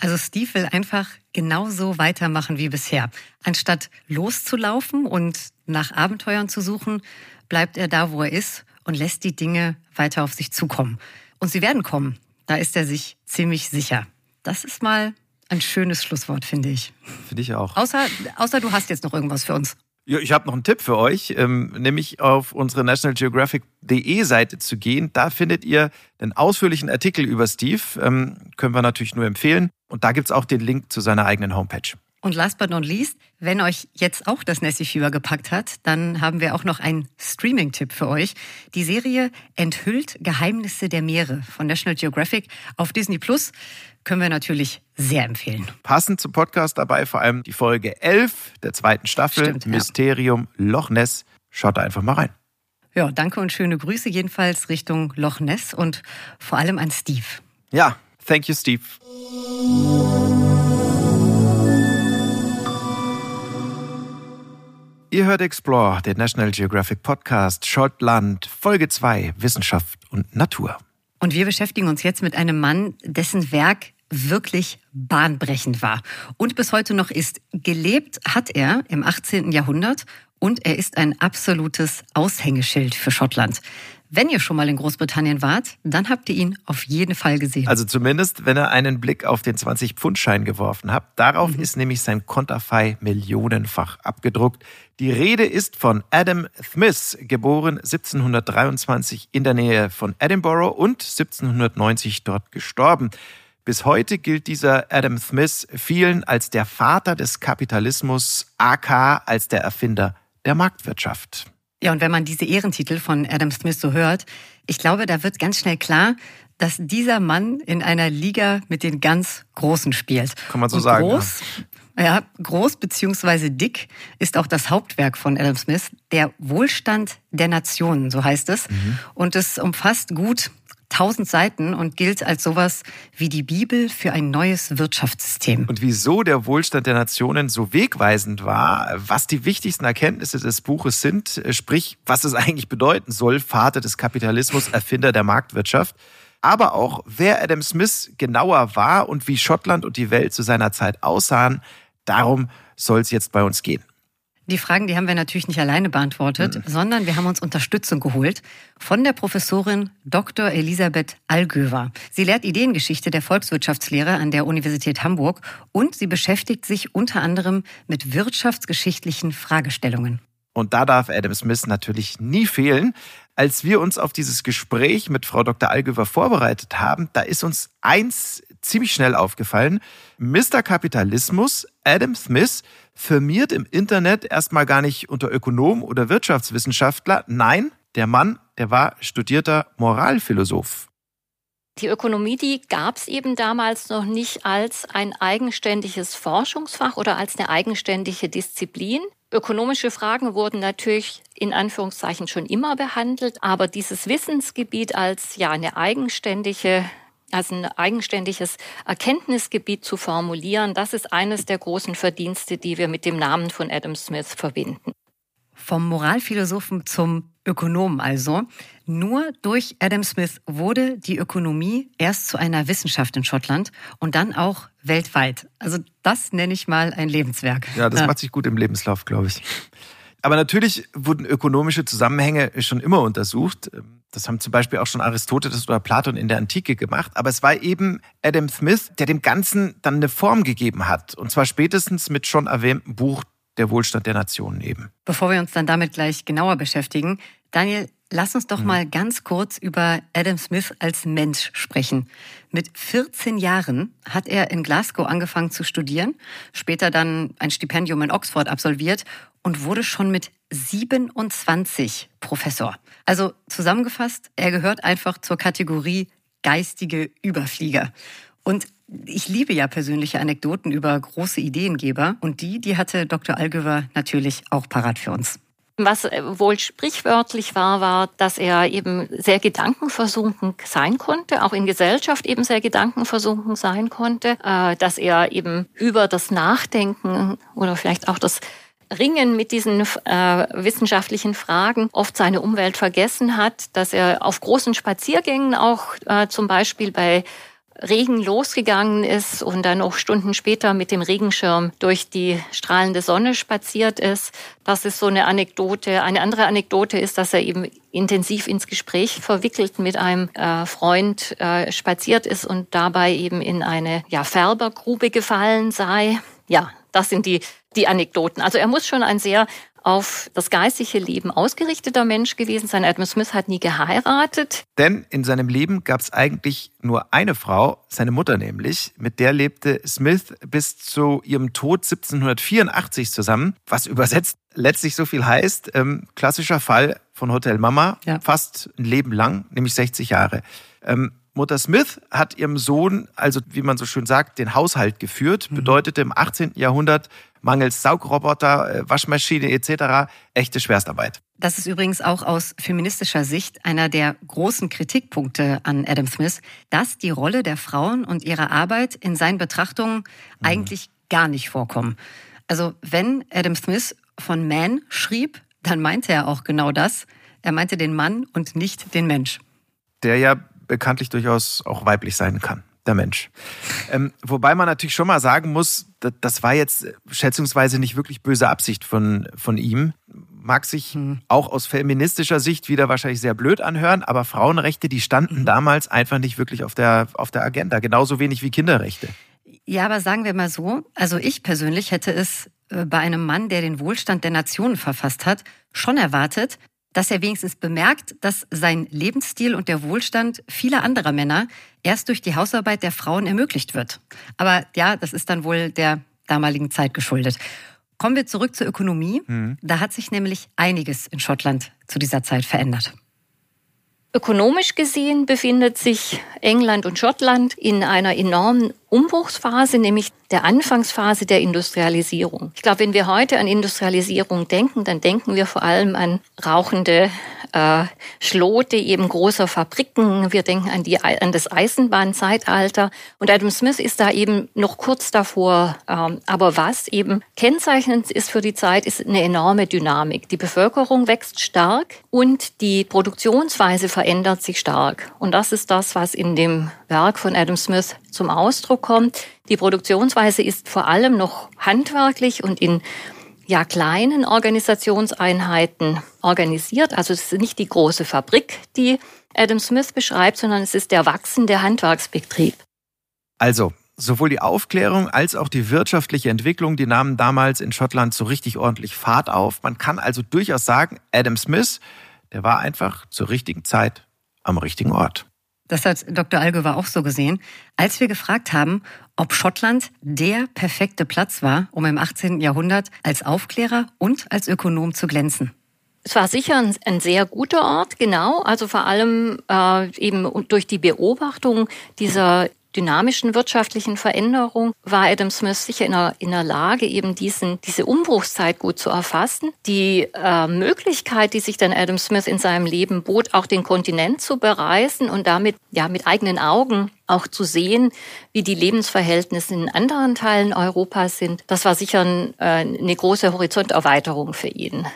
Also Steve will einfach genauso weitermachen wie bisher. Anstatt loszulaufen und nach Abenteuern zu suchen, bleibt er da, wo er ist und lässt die Dinge weiter auf sich zukommen. Und sie werden kommen. Da ist er sich ziemlich sicher. Das ist mal ein schönes Schlusswort, finde ich. Finde ich auch. Außer, außer du hast jetzt noch irgendwas für uns. Ja, ich habe noch einen Tipp für euch, ähm, nämlich auf unsere nationalgeographic.de Seite zu gehen. Da findet ihr einen ausführlichen Artikel über Steve. Ähm, können wir natürlich nur empfehlen. Und da gibt es auch den Link zu seiner eigenen Homepage. Und last but not least, wenn euch jetzt auch das Nessie Fieber gepackt hat, dann haben wir auch noch einen Streaming-Tipp für euch. Die Serie Enthüllt Geheimnisse der Meere von National Geographic auf Disney Plus können wir natürlich sehr empfehlen. Passend zum Podcast dabei vor allem die Folge 11 der zweiten Staffel Stimmt, Mysterium ja. Loch Ness. Schaut da einfach mal rein. Ja, danke und schöne Grüße jedenfalls Richtung Loch Ness und vor allem an Steve. Ja, thank you, Steve. Ihr hört Explore, den National Geographic Podcast Schottland, Folge 2, Wissenschaft und Natur. Und wir beschäftigen uns jetzt mit einem Mann, dessen Werk wirklich bahnbrechend war und bis heute noch ist. Gelebt hat er im 18. Jahrhundert und er ist ein absolutes Aushängeschild für Schottland. Wenn ihr schon mal in Großbritannien wart, dann habt ihr ihn auf jeden Fall gesehen. Also zumindest, wenn ihr einen Blick auf den 20-Pfund-Schein geworfen habt. Darauf mhm. ist nämlich sein Konterfei millionenfach abgedruckt. Die Rede ist von Adam Smith, geboren 1723 in der Nähe von Edinburgh und 1790 dort gestorben. Bis heute gilt dieser Adam Smith vielen als der Vater des Kapitalismus, aka als der Erfinder der Marktwirtschaft. Ja, und wenn man diese Ehrentitel von Adam Smith so hört, ich glaube, da wird ganz schnell klar, dass dieser Mann in einer Liga mit den ganz Großen spielt. Kann man so und sagen. Groß, ja. ja, groß beziehungsweise dick ist auch das Hauptwerk von Adam Smith, der Wohlstand der Nationen, so heißt es. Mhm. Und es umfasst gut tausend Seiten und gilt als sowas wie die Bibel für ein neues Wirtschaftssystem. Und wieso der Wohlstand der Nationen so wegweisend war, was die wichtigsten Erkenntnisse des Buches sind, sprich, was es eigentlich bedeuten soll, Vater des Kapitalismus, Erfinder der Marktwirtschaft, aber auch, wer Adam Smith genauer war und wie Schottland und die Welt zu seiner Zeit aussahen, darum soll es jetzt bei uns gehen. Die Fragen, die haben wir natürlich nicht alleine beantwortet, mhm. sondern wir haben uns Unterstützung geholt von der Professorin Dr. Elisabeth Allgöwer. Sie lehrt Ideengeschichte der Volkswirtschaftslehre an der Universität Hamburg und sie beschäftigt sich unter anderem mit wirtschaftsgeschichtlichen Fragestellungen. Und da darf Adam Smith natürlich nie fehlen. Als wir uns auf dieses Gespräch mit Frau Dr. Allgöwer vorbereitet haben, da ist uns eins ziemlich schnell aufgefallen. Mr. Kapitalismus, Adam Smith, firmiert im Internet erstmal gar nicht unter Ökonom oder Wirtschaftswissenschaftler. Nein, der Mann, der war studierter Moralphilosoph. Die Ökonomie, die gab es eben damals noch nicht als ein eigenständiges Forschungsfach oder als eine eigenständige Disziplin. Ökonomische Fragen wurden natürlich in Anführungszeichen schon immer behandelt, aber dieses Wissensgebiet als ja eine eigenständige also ein eigenständiges Erkenntnisgebiet zu formulieren, das ist eines der großen Verdienste, die wir mit dem Namen von Adam Smith verbinden. Vom Moralphilosophen zum Ökonomen also. Nur durch Adam Smith wurde die Ökonomie erst zu einer Wissenschaft in Schottland und dann auch weltweit. Also das nenne ich mal ein Lebenswerk. Ja, das ja. macht sich gut im Lebenslauf, glaube ich. Aber natürlich wurden ökonomische Zusammenhänge schon immer untersucht. Das haben zum Beispiel auch schon Aristoteles oder Platon in der Antike gemacht. Aber es war eben Adam Smith, der dem Ganzen dann eine Form gegeben hat. Und zwar spätestens mit schon erwähntem Buch Der Wohlstand der Nationen eben. Bevor wir uns dann damit gleich genauer beschäftigen, Daniel, lass uns doch mhm. mal ganz kurz über Adam Smith als Mensch sprechen. Mit 14 Jahren hat er in Glasgow angefangen zu studieren, später dann ein Stipendium in Oxford absolviert und wurde schon mit 27 Professor. Also zusammengefasst, er gehört einfach zur Kategorie geistige Überflieger. Und ich liebe ja persönliche Anekdoten über große Ideengeber und die, die hatte Dr. Algöver natürlich auch parat für uns. Was äh, wohl sprichwörtlich war, war, dass er eben sehr gedankenversunken sein konnte, auch in Gesellschaft eben sehr gedankenversunken sein konnte, äh, dass er eben über das Nachdenken oder vielleicht auch das Ringen mit diesen äh, wissenschaftlichen Fragen oft seine Umwelt vergessen hat, dass er auf großen Spaziergängen auch äh, zum Beispiel bei Regen losgegangen ist und dann auch Stunden später mit dem Regenschirm durch die strahlende Sonne spaziert ist. Das ist so eine Anekdote. Eine andere Anekdote ist, dass er eben intensiv ins Gespräch verwickelt mit einem äh, Freund äh, spaziert ist und dabei eben in eine ja, Färbergrube gefallen sei. Ja, das sind die, die Anekdoten. Also er muss schon ein sehr auf das geistige Leben ausgerichteter Mensch gewesen sein. Adam Smith hat nie geheiratet. Denn in seinem Leben gab es eigentlich nur eine Frau, seine Mutter nämlich. Mit der lebte Smith bis zu ihrem Tod 1784 zusammen, was übersetzt letztlich so viel heißt, ähm, klassischer Fall von Hotel Mama, ja. fast ein Leben lang, nämlich 60 Jahre. Ähm, Mutter Smith hat ihrem Sohn, also wie man so schön sagt, den Haushalt geführt, mhm. bedeutete im 18. Jahrhundert mangels Saugroboter, äh, Waschmaschine etc. echte Schwerstarbeit. Das ist übrigens auch aus feministischer Sicht einer der großen Kritikpunkte an Adam Smith, dass die Rolle der Frauen und ihrer Arbeit in seinen Betrachtungen mhm. eigentlich gar nicht vorkommen. Also wenn Adam Smith von Man schrieb, dann meinte er auch genau das. Er meinte den Mann und nicht den Mensch. Der ja bekanntlich durchaus auch weiblich sein kann, der Mensch. Ähm, wobei man natürlich schon mal sagen muss, das, war jetzt schätzungsweise nicht wirklich böse Absicht von, von ihm. Mag sich hm. auch aus feministischer Sicht wieder wahrscheinlich sehr blöd anhören, aber Frauenrechte, die standen mhm. damals einfach nicht wirklich auf der, auf der Agenda, genauso wenig wie Kinderrechte. Ja, aber sagen wir mal so, also ich persönlich hätte es äh, bei einem Mann, der den Wohlstand der Nationen verfasst hat, schon erwartet, dass er wenigstens bemerkt, dass sein Lebensstil und der Wohlstand vieler anderer Männer erst durch die Hausarbeit der Frauen ermöglicht wird. Aber ja, das ist dann wohl der damaligen Zeit geschuldet. Kommen wir zurück zur Ökonomie. Mhm. Da hat sich nämlich einiges in Schottland zu dieser Zeit verändert. Ökonomisch gesehen befindet sich England und Schottland in einer enormen Umbruchsphase, nämlich der Anfangsphase der Industrialisierung. Ich glaube, wenn wir heute an Industrialisierung denken, dann denken wir vor allem an rauchende äh, Schlote eben großer Fabriken. Wir denken an, die, an das Eisenbahnzeitalter. Und Adam Smith ist da eben noch kurz davor. Ähm, aber was eben kennzeichnend ist für die Zeit, ist eine enorme Dynamik. Die Bevölkerung wächst stark und die Produktionsweise verändert sich stark. Und das ist das, was in dem Werk von Adam Smith zum Ausdruck kommt. Die Produktionsweise ist vor allem noch handwerklich und in ja, kleinen Organisationseinheiten organisiert. Also es ist nicht die große Fabrik, die Adam Smith beschreibt, sondern es ist der wachsende Handwerksbetrieb. Also, sowohl die Aufklärung als auch die wirtschaftliche Entwicklung, die nahmen damals in Schottland so richtig ordentlich Fahrt auf. Man kann also durchaus sagen, Adam Smith, der war einfach zur richtigen Zeit am richtigen Ort. Das hat Dr. Algöver auch so gesehen, als wir gefragt haben, ob Schottland der perfekte Platz war, um im 18. Jahrhundert als Aufklärer und als Ökonom zu glänzen. Es war sicher ein, ein, sehr guter Ort, genau. Also vor allem äh, eben durch die Beobachtung dieser dynamischen wirtschaftlichen Veränderung war Adam Smith sicher in der, in der Lage, eben diesen, diese Umbruchszeit gut zu erfassen. Die äh, Möglichkeit, die sich dann Adam Smith in seinem Leben bot, auch den Kontinent zu bereisen und damit ja mit eigenen Augen auch zu sehen, wie die Lebensverhältnisse in anderen Teilen Europas sind, das war sicher ein, äh, eine große Horizonterweiterung für ihn.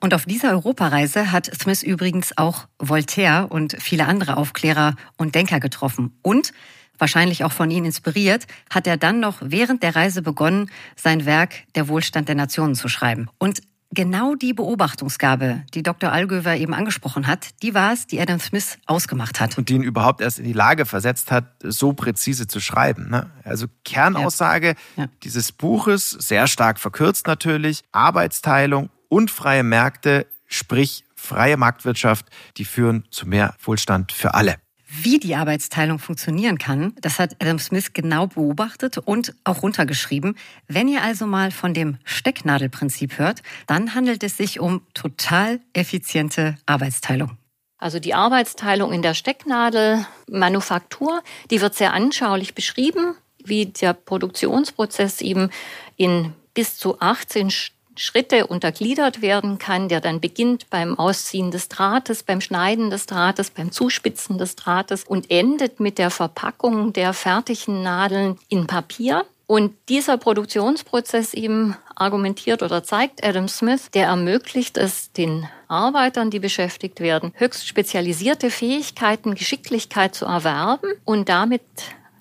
Und auf dieser Europareise hat Smith übrigens auch Voltaire und viele andere Aufklärer und Denker getroffen. Und wahrscheinlich auch von ihnen inspiriert, hat er dann noch während der Reise begonnen, sein Werk Der Wohlstand der Nationen zu schreiben. Und genau die Beobachtungsgabe, die Dr. Allgöwer eben angesprochen hat, die war es, die Adam Smith ausgemacht hat. Und die ihn überhaupt erst in die Lage versetzt hat, so präzise zu schreiben. Ne? Also Kernaussage ja. Ja. dieses Buches, sehr stark verkürzt natürlich, Arbeitsteilung und freie Märkte, sprich freie Marktwirtschaft, die führen zu mehr Wohlstand für alle. Wie die Arbeitsteilung funktionieren kann, das hat Adam Smith genau beobachtet und auch runtergeschrieben. Wenn ihr also mal von dem Stecknadelprinzip hört, dann handelt es sich um total effiziente Arbeitsteilung. Also die Arbeitsteilung in der Stecknadelmanufaktur, die wird sehr anschaulich beschrieben, wie der Produktionsprozess eben in bis zu 18 Schritte untergliedert werden kann, der dann beginnt beim Ausziehen des Drahtes, beim Schneiden des Drahtes, beim Zuspitzen des Drahtes und endet mit der Verpackung der fertigen Nadeln in Papier. Und dieser Produktionsprozess eben argumentiert oder zeigt Adam Smith, der ermöglicht es den Arbeitern, die beschäftigt werden, höchst spezialisierte Fähigkeiten, Geschicklichkeit zu erwerben und damit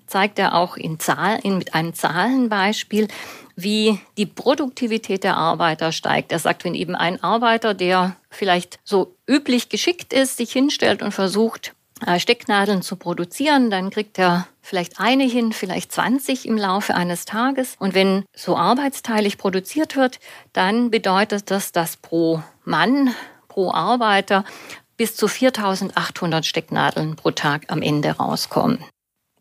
zeigt er auch in Zahlen, mit einem Zahlenbeispiel, wie die Produktivität der Arbeiter steigt. Er sagt, wenn eben ein Arbeiter, der vielleicht so üblich geschickt ist, sich hinstellt und versucht, äh, Stecknadeln zu produzieren, dann kriegt er vielleicht eine hin, vielleicht 20 im Laufe eines Tages. Und wenn so arbeitsteilig produziert wird, dann bedeutet das, dass pro Mann, pro Arbeiter bis zu 4800 Stecknadeln pro Tag am Ende rauskommen.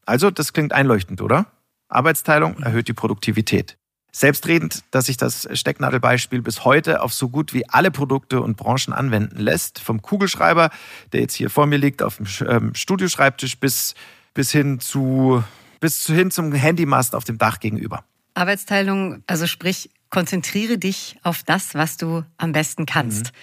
Also, das klingt einleuchtend, oder? Arbeitsteilung erhöht die Produktivität. Selbstredend, dass sich das Stecknadelbeispiel bis heute auf so gut wie alle Produkte und Branchen anwenden lässt. Vom Kugelschreiber, der jetzt hier vor mir liegt, auf dem ähm, Studioschreibtisch bis, bis hin zu, bis hin zum Handymast auf dem Dach gegenüber. Arbeitsteilung, also sprich, konzentriere dich auf das, was du am besten kannst. Mhm.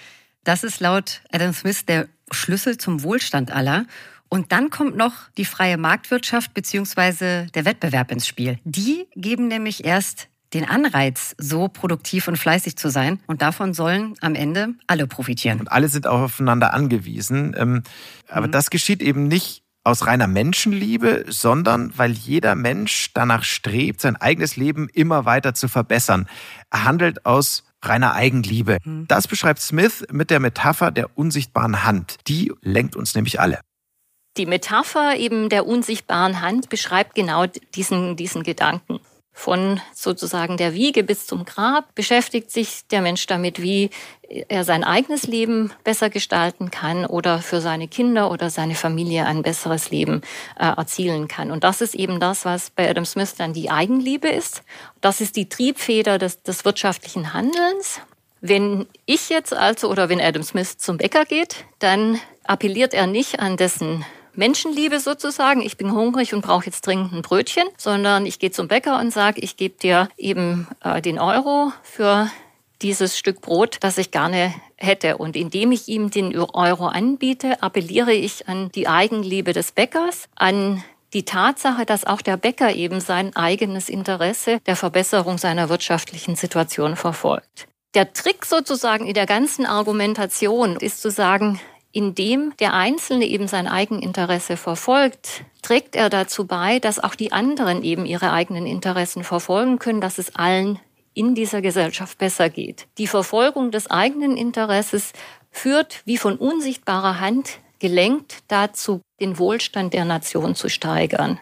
Das ist laut Adam Smith der Schlüssel zum Wohlstand aller. Und dann kommt noch die freie Marktwirtschaft beziehungsweise der Wettbewerb ins Spiel. Die geben nämlich erst den Anreiz, so produktiv und fleißig zu sein. Und davon sollen am Ende alle profitieren. Und alle sind auch aufeinander angewiesen. Ähm, aber mhm. das geschieht eben nicht aus reiner Menschenliebe, sondern weil jeder Mensch danach strebt, sein eigenes Leben immer weiter zu verbessern. Er handelt aus reiner Eigenliebe. Mhm. Das beschreibt Smith mit der Metapher der unsichtbaren Hand. Die lenkt uns nämlich alle. Die Metapher eben der unsichtbaren Hand beschreibt genau diesen, diesen Gedanken. Von sozusagen der Wiege bis zum Grab beschäftigt sich der Mensch damit, wie er sein eigenes Leben besser gestalten kann oder für seine Kinder oder seine Familie ein besseres Leben äh, erzielen kann. Und das ist eben das, was bei Adam Smith dann die Eigenliebe ist. Das ist die Triebfeder des, des wirtschaftlichen Handelns. Wenn ich jetzt also oder wenn Adam Smith zum Bäcker geht, dann appelliert er nicht an dessen Menschenliebe sozusagen. Ich bin hungrig und brauche jetzt dringend ein Brötchen, sondern ich gehe zum Bäcker und sage, ich gebe dir eben äh, den Euro für dieses Stück Brot, das ich gerne hätte. Und indem ich ihm den Euro anbiete, appelliere ich an die Eigenliebe des Bäckers, an die Tatsache, dass auch der Bäcker eben sein eigenes Interesse der Verbesserung seiner wirtschaftlichen Situation verfolgt. Der Trick sozusagen in der ganzen Argumentation ist zu sagen, indem der Einzelne eben sein Eigeninteresse verfolgt, trägt er dazu bei, dass auch die anderen eben ihre eigenen Interessen verfolgen können, dass es allen in dieser Gesellschaft besser geht. Die Verfolgung des eigenen Interesses führt wie von unsichtbarer Hand gelenkt dazu, den Wohlstand der Nation zu steigern.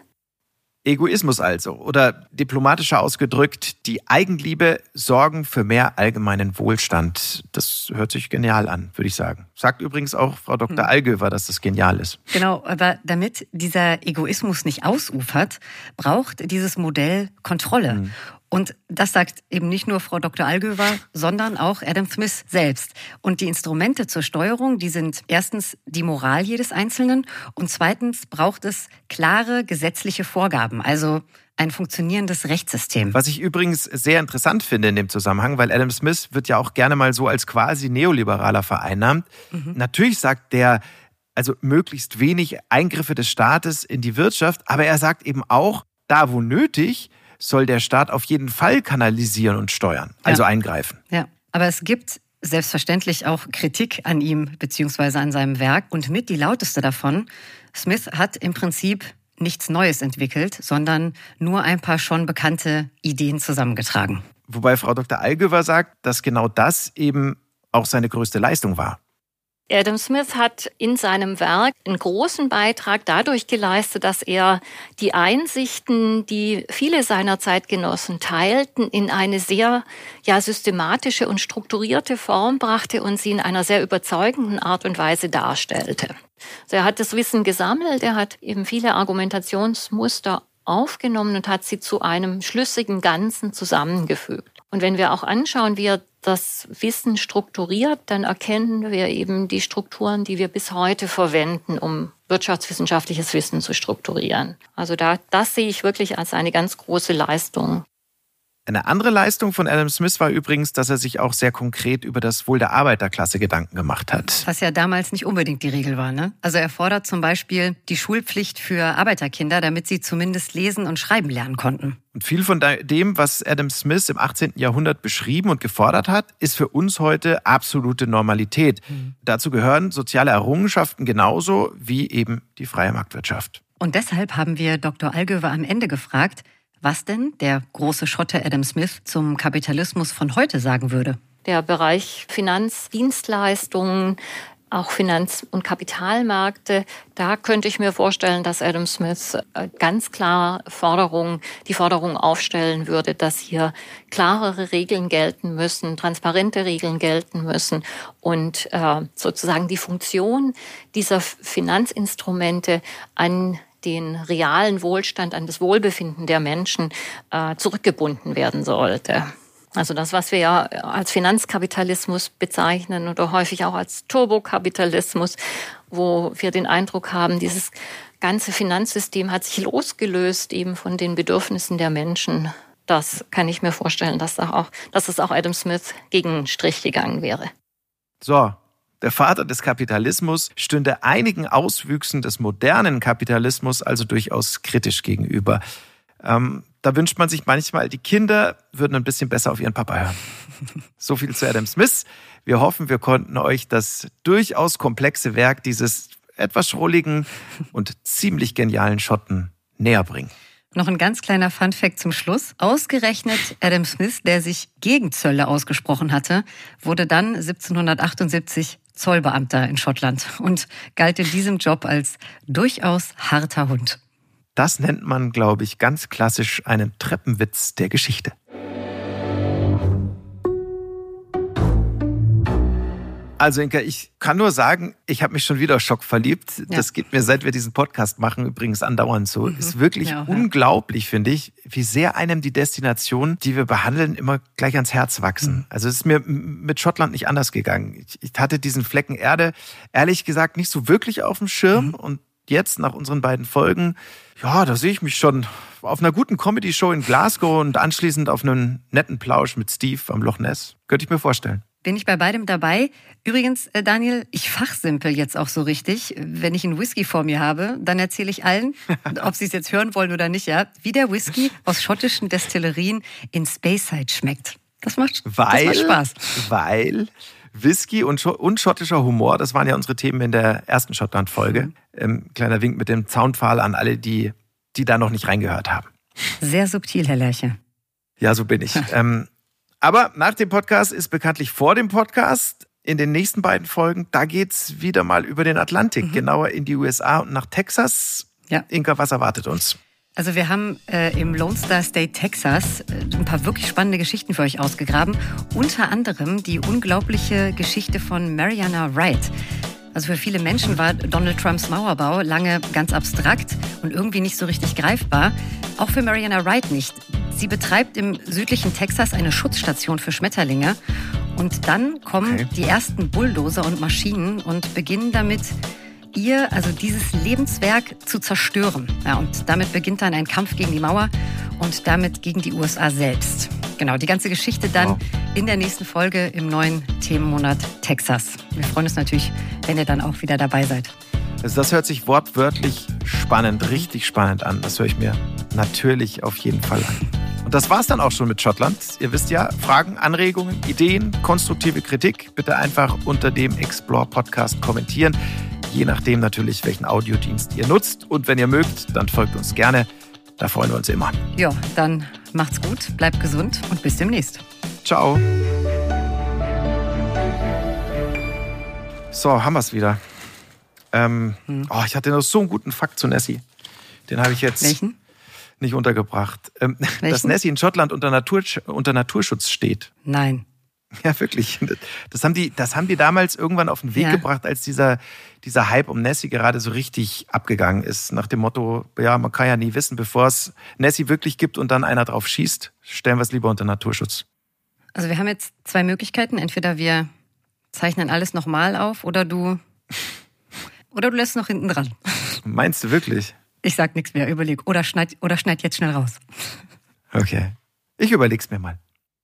Egoismus also oder diplomatischer ausgedrückt, die Eigenliebe sorgen für mehr allgemeinen Wohlstand. Das hört sich genial an, würde ich sagen. Sagt übrigens auch Frau Dr. Hm. Allgöwer, dass das genial ist. Genau, aber damit dieser Egoismus nicht ausufert, braucht dieses Modell Kontrolle. Hm. Und das sagt eben nicht nur Frau Dr. Allgöwer, sondern auch Adam Smith selbst. Und die Instrumente zur Steuerung, die sind erstens die Moral jedes Einzelnen und zweitens braucht es klare gesetzliche Vorgaben, also ein funktionierendes Rechtssystem. Was ich übrigens sehr interessant finde in dem Zusammenhang, weil Adam Smith wird ja auch gerne mal so als quasi neoliberaler vereinnahmt. Mhm. Natürlich sagt der, also möglichst wenig Eingriffe des Staates in die Wirtschaft, aber er sagt eben auch, da wo nötig, soll der Staat auf jeden Fall kanalisieren und steuern, also ja. eingreifen. Ja, aber es gibt selbstverständlich auch Kritik an ihm bzw. an seinem Werk und mit die lauteste davon. Smith hat im Prinzip nichts Neues entwickelt, sondern nur ein paar schon bekannte Ideen zusammengetragen. Wobei Frau Dr. Allgöwer sagt, dass genau das eben auch seine größte Leistung war. Adam Smith hat in seinem Werk einen großen Beitrag dadurch geleistet, dass er die Einsichten, die viele seiner Zeitgenossen teilten, in eine sehr ja, systematische und strukturierte Form brachte und sie in einer sehr überzeugenden Art und Weise darstellte. Also er hat das Wissen gesammelt, er hat eben viele Argumentationsmuster aufgenommen und hat sie zu einem schlüssigen Ganzen zusammengefügt. Und wenn wir auch anschauen, wie er das Wissen strukturiert, dann erkennen wir eben die Strukturen, die wir bis heute verwenden, um wirtschaftswissenschaftliches Wissen zu strukturieren. Also da, das sehe ich wirklich als eine ganz große Leistung. Eine andere Leistung von Adam Smith war übrigens, dass er sich auch sehr konkret über das Wohl der Arbeiterklasse Gedanken gemacht hat. Was ja damals nicht unbedingt die Regel war. Ne? Also er fordert zum Beispiel die Schulpflicht für Arbeiterkinder, damit sie zumindest lesen und schreiben lernen konnten. Und viel von dem, was Adam Smith im 18. Jahrhundert beschrieben und gefordert hat, ist für uns heute absolute Normalität. Mhm. Dazu gehören soziale Errungenschaften genauso wie eben die freie Marktwirtschaft. Und deshalb haben wir Dr. Allgöwer am Ende gefragt, was denn der große Schotte Adam Smith zum Kapitalismus von heute sagen würde. Der Bereich Finanzdienstleistungen, auch Finanz- und Kapitalmärkte, da könnte ich mir vorstellen, dass Adam Smith äh, ganz klar Forderungen, die Forderung aufstellen würde, dass hier klarere Regeln gelten müssen, transparente Regeln gelten müssen und äh, sozusagen die Funktion dieser Finanzinstrumente an den realen Wohlstand, an das Wohlbefinden der Menschen äh, zurückgebunden werden sollte. Also das, was wir ja als Finanzkapitalismus bezeichnen oder häufig auch als Turbokapitalismus, wo wir den Eindruck haben, dieses ganze Finanzsystem hat sich losgelöst eben von den Bedürfnissen der Menschen. Das kann ich mir vorstellen, dass, auch, dass es auch Adam Smith gegen Strich gegangen wäre. So, der Vater des Kapitalismus stünde einigen Auswüchsen des modernen Kapitalismus also durchaus kritisch gegenüber. Ähm, da wünscht man sich manchmal, die Kinder würden ein bisschen besser auf ihren Papa hören. So viel zu Adam Smith. Wir hoffen, wir konnten euch das durchaus komplexe Werk dieses etwas schrulligen und ziemlich genialen Schotten näher bringen. Noch ein ganz kleiner Funfact zum Schluss. Ausgerechnet Adam Smith, der sich gegen Zölle ausgesprochen hatte, wurde dann 1778 Zollbeamter in Schottland und galt in diesem Job als durchaus harter Hund. Das nennt man, glaube ich, ganz klassisch einen Treppenwitz der Geschichte. Also Inka, ich kann nur sagen, ich habe mich schon wieder schockverliebt. Ja. Das geht mir, seit wir diesen Podcast machen, übrigens andauernd so. Mhm. Ist wirklich ja, unglaublich, finde ich, wie sehr einem die Destination, die wir behandeln, immer gleich ans Herz wachsen. Mhm. Also es ist mir mit Schottland nicht anders gegangen. Ich, ich, hatte diesen Flecken Erde, ehrlich gesagt, nicht so wirklich auf dem Schirm. Mhm. Und jetzt, nach unseren beiden Folgen, ja, da sehe ich mich schon auf einer guten Comedy-Show in Glasgow und anschließend auf einen netten Plausch mit Steve am Loch Ness. Könnte ich mir vorstellen bin ich bei beidem dabei. Übrigens, äh, Daniel, ich fachsimpel jetzt auch so richtig. Wenn ich einen Whisky vor mir habe, dann erzähle ich allen, ob sie es jetzt hören wollen oder nicht, ja, wie der Whisky aus schottischen Destillerien in Speyside schmeckt. Das macht, weil, das macht Spaß. Weil Whisky und, und, schottischer Humor, das waren ja unsere Themen in der ersten Schottland-Folge. Mhm. Ähm, kleiner Wink mit dem Zaunpfahl an alle, die, die da noch nicht reingehört haben. Sehr subtil, Herr Lerche. Ja, so bin ich. ähm, aber nach dem Podcast ist bekanntlich vor dem Podcast. In den nächsten beiden Folgen, da geht's wieder mal über den Atlantik, mhm. genauer in die USA und nach Texas. Ja. Inka, was erwartet uns? Also wir haben äh, im Lone Star State Texas äh, ein paar wirklich spannende Geschichten für euch ausgegraben. Unter anderem die unglaubliche Geschichte von Mariana Wright. Also für viele Menschen war Donald Trumps Mauerbau lange ganz abstrakt und irgendwie nicht so richtig greifbar. Auch für Mariana Wright nicht. Sie betreibt im südlichen Texas eine Schutzstation für Schmetterlinge. Und dann kommen okay. die ersten Bulldozer und Maschinen und beginnen damit, ihr, also dieses Lebenswerk zu zerstören. Ja, und damit beginnt dann ein Kampf gegen die Mauer und damit gegen die USA selbst. Genau, die ganze Geschichte dann wow. in der nächsten Folge im neuen Themenmonat Texas. Wir freuen uns natürlich, wenn ihr dann auch wieder dabei seid. Also das hört sich wortwörtlich spannend, richtig spannend an. Das höre ich mir natürlich auf jeden Fall an. Und das war's dann auch schon mit Schottland. Ihr wisst ja, Fragen, Anregungen, Ideen, konstruktive Kritik bitte einfach unter dem Explore Podcast kommentieren. Je nachdem natürlich, welchen Audiodienst ihr nutzt. Und wenn ihr mögt, dann folgt uns gerne. Da freuen wir uns immer. Ja, dann macht's gut, bleibt gesund und bis demnächst. Ciao. So, haben wir's wieder. Ähm, hm. oh, ich hatte noch so einen guten Fakt zu Nessie. Den habe ich jetzt Welchen? nicht untergebracht. Ähm, dass Nessie in Schottland unter, Natur, unter Naturschutz steht. Nein. Ja, wirklich. Das haben die, das haben die damals irgendwann auf den Weg ja. gebracht, als dieser, dieser Hype um Nessie gerade so richtig abgegangen ist. Nach dem Motto, ja, man kann ja nie wissen, bevor es Nessie wirklich gibt und dann einer drauf schießt, stellen wir es lieber unter Naturschutz. Also wir haben jetzt zwei Möglichkeiten. Entweder wir zeichnen alles nochmal auf oder du, oder du lässt noch hinten dran. Meinst du wirklich? Ich sag nichts mehr, überleg. Oder schneid, oder schneid jetzt schnell raus. Okay. Ich überleg's mir mal.